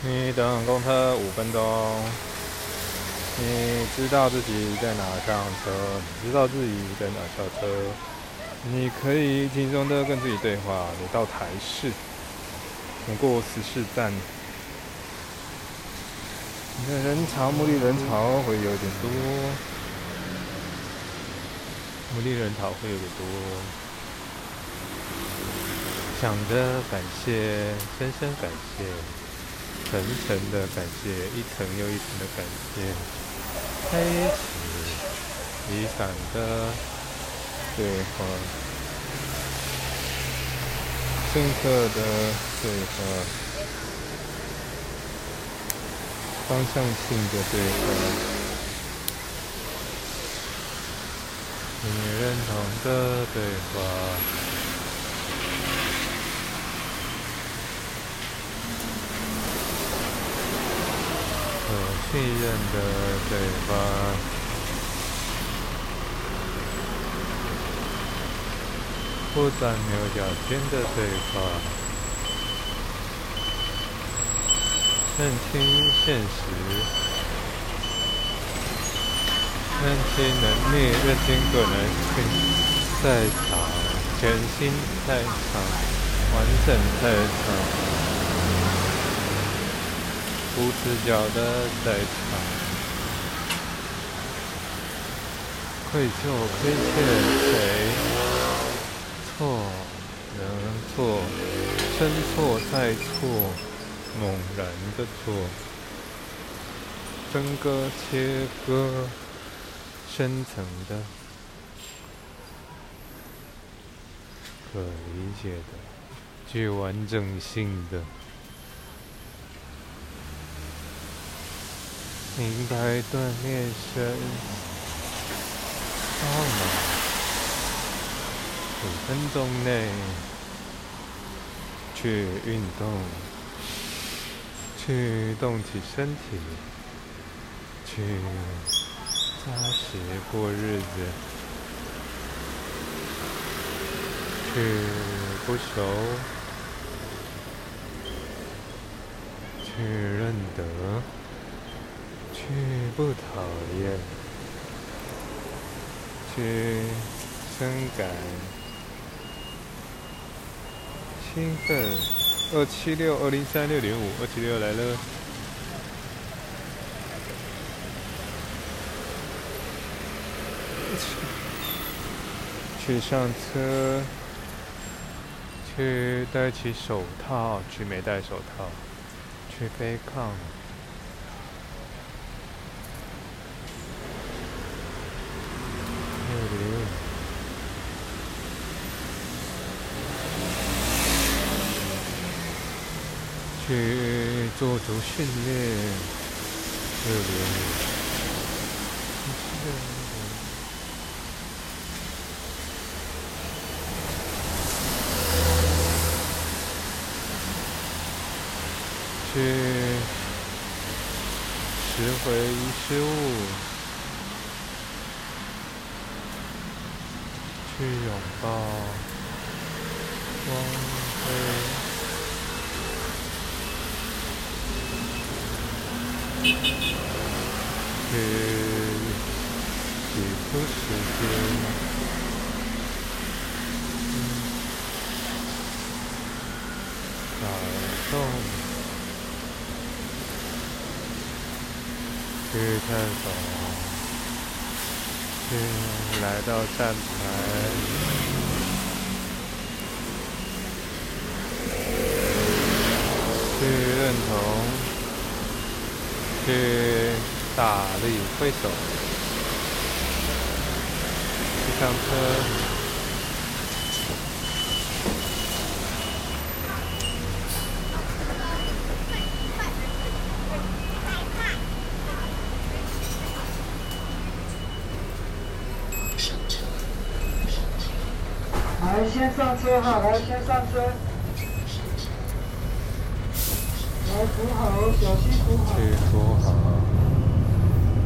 你等公车五分钟。你知道自己在哪上车？你知道自己在哪下车？你可以轻松的跟自己对话。你到台市，你过十四站。你的人潮，目的人潮会有点多。目的人潮会有点多。想着感谢，深深感谢，层层的感谢，一层又一层的感谢。开始理想的对话，深刻的对话，方向性的对话，你认同的对话。信任的对话，不钻牛角尖的对话，认清现实，认清能力，认清可能性，在场，全新在场，完整在场。无死角的在场，愧疚、亏欠谁？错，能错，真错再错，猛然的错，分割、切割，深层的，可理解的，具完整性的。明白锻炼身，好吗？五分钟内去运动，去动起身体，去扎实过日子，去不熟，去认得。去不讨厌，去深感兴奋。二七六二零三六点五，二七六来了。去上车，去戴起手套，去没戴手套，去背抗。去做足训练，六点五，去拾回遗失物，去拥抱光辉。去挤出时间，感动，去探索，去来到站台，去认同。去大力挥手，去上车。来，先上车哈！来，先上车。去，去扶好，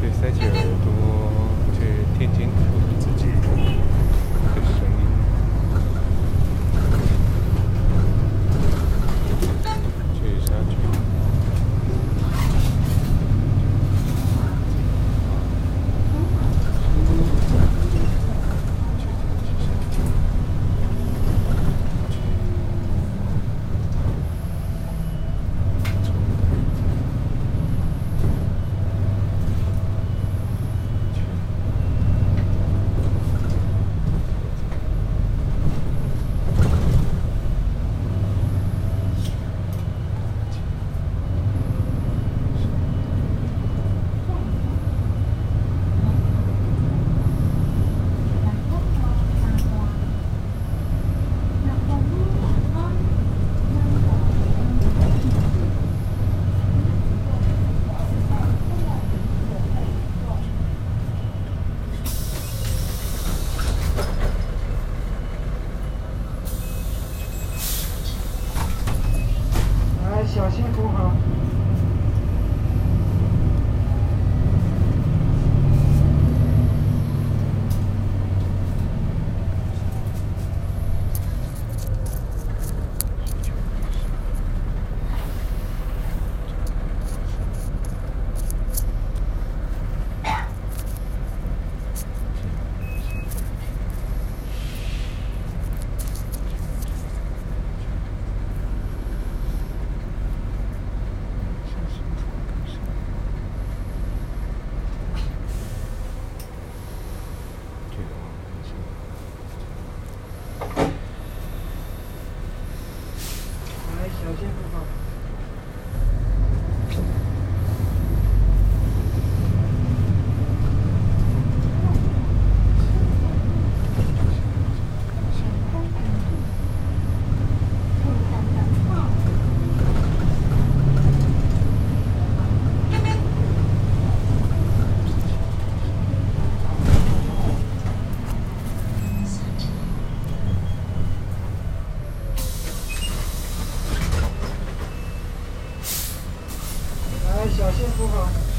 去塞起耳朵，去听清楚自己的声音。去下去，心扶好。来，小心扶好。小心扶好。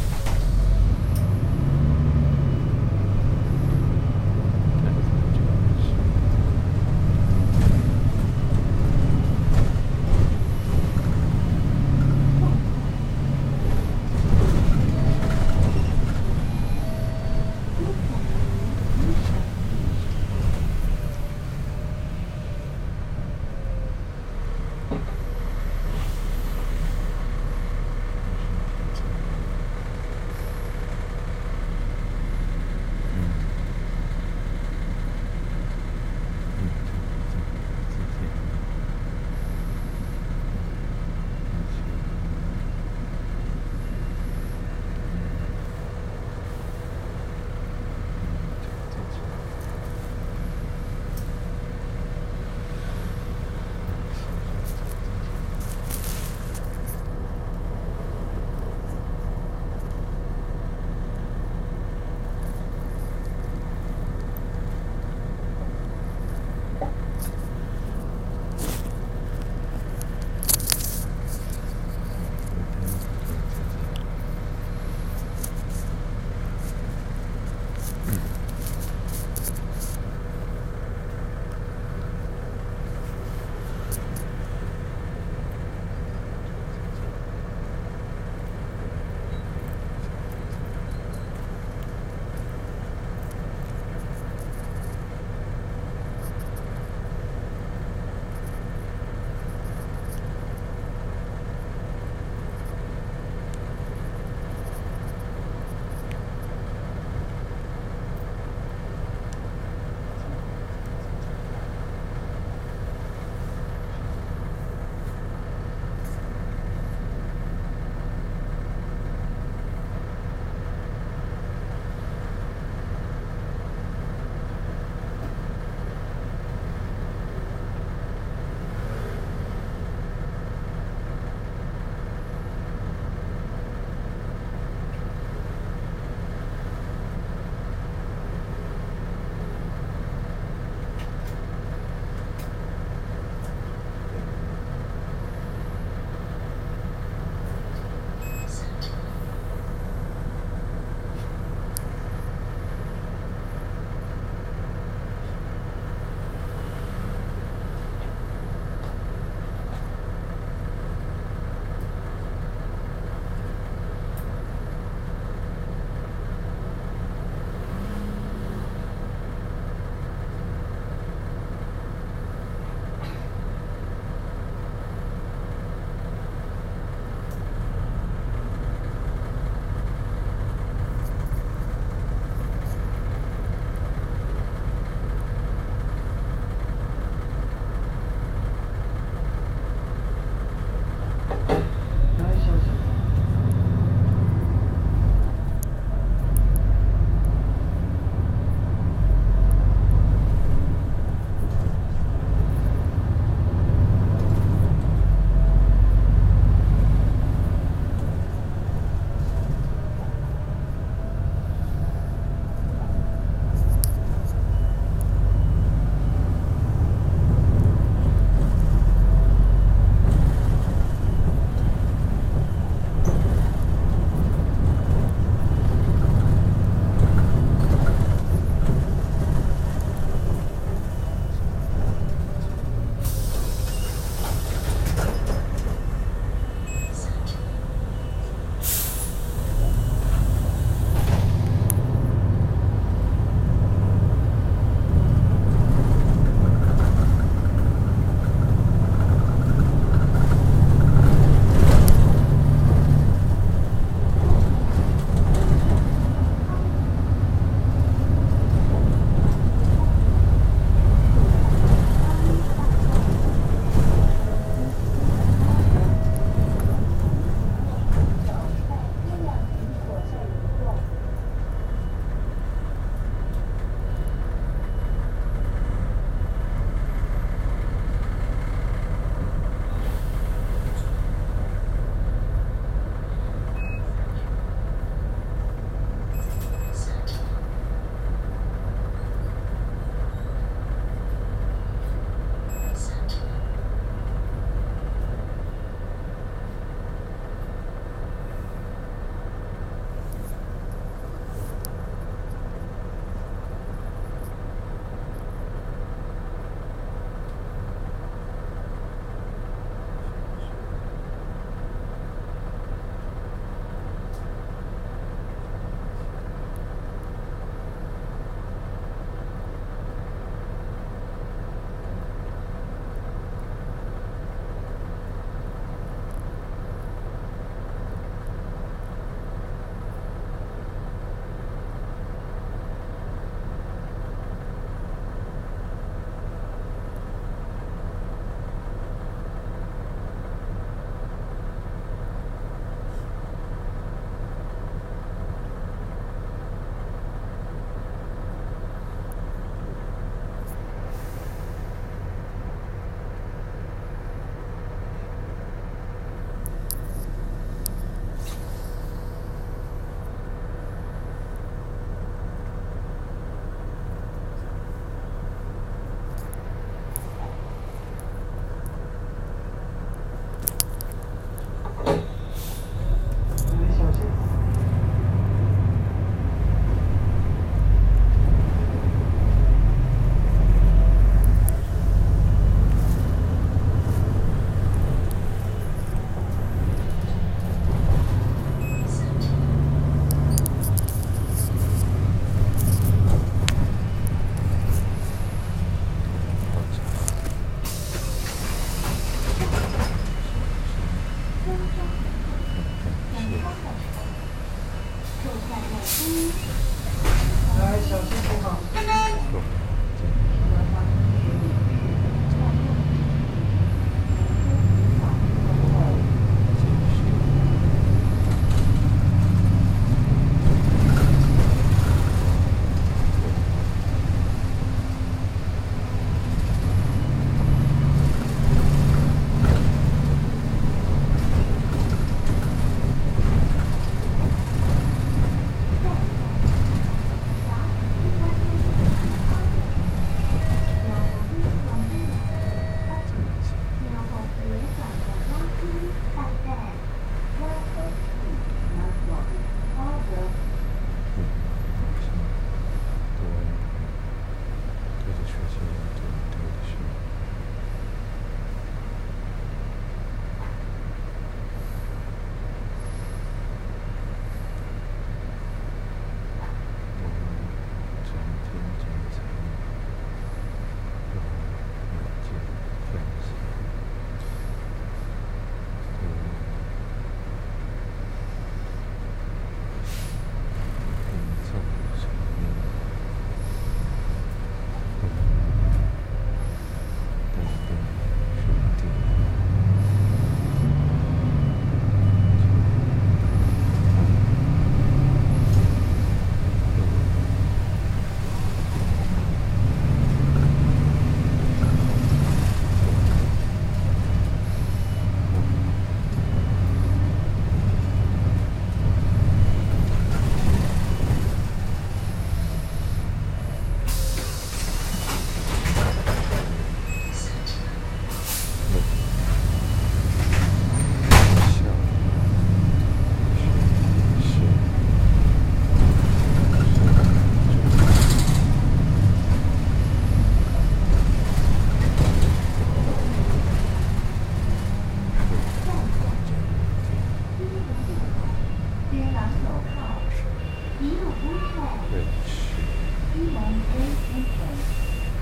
已经提前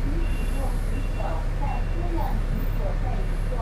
请使用啤酒在车辆停所在地段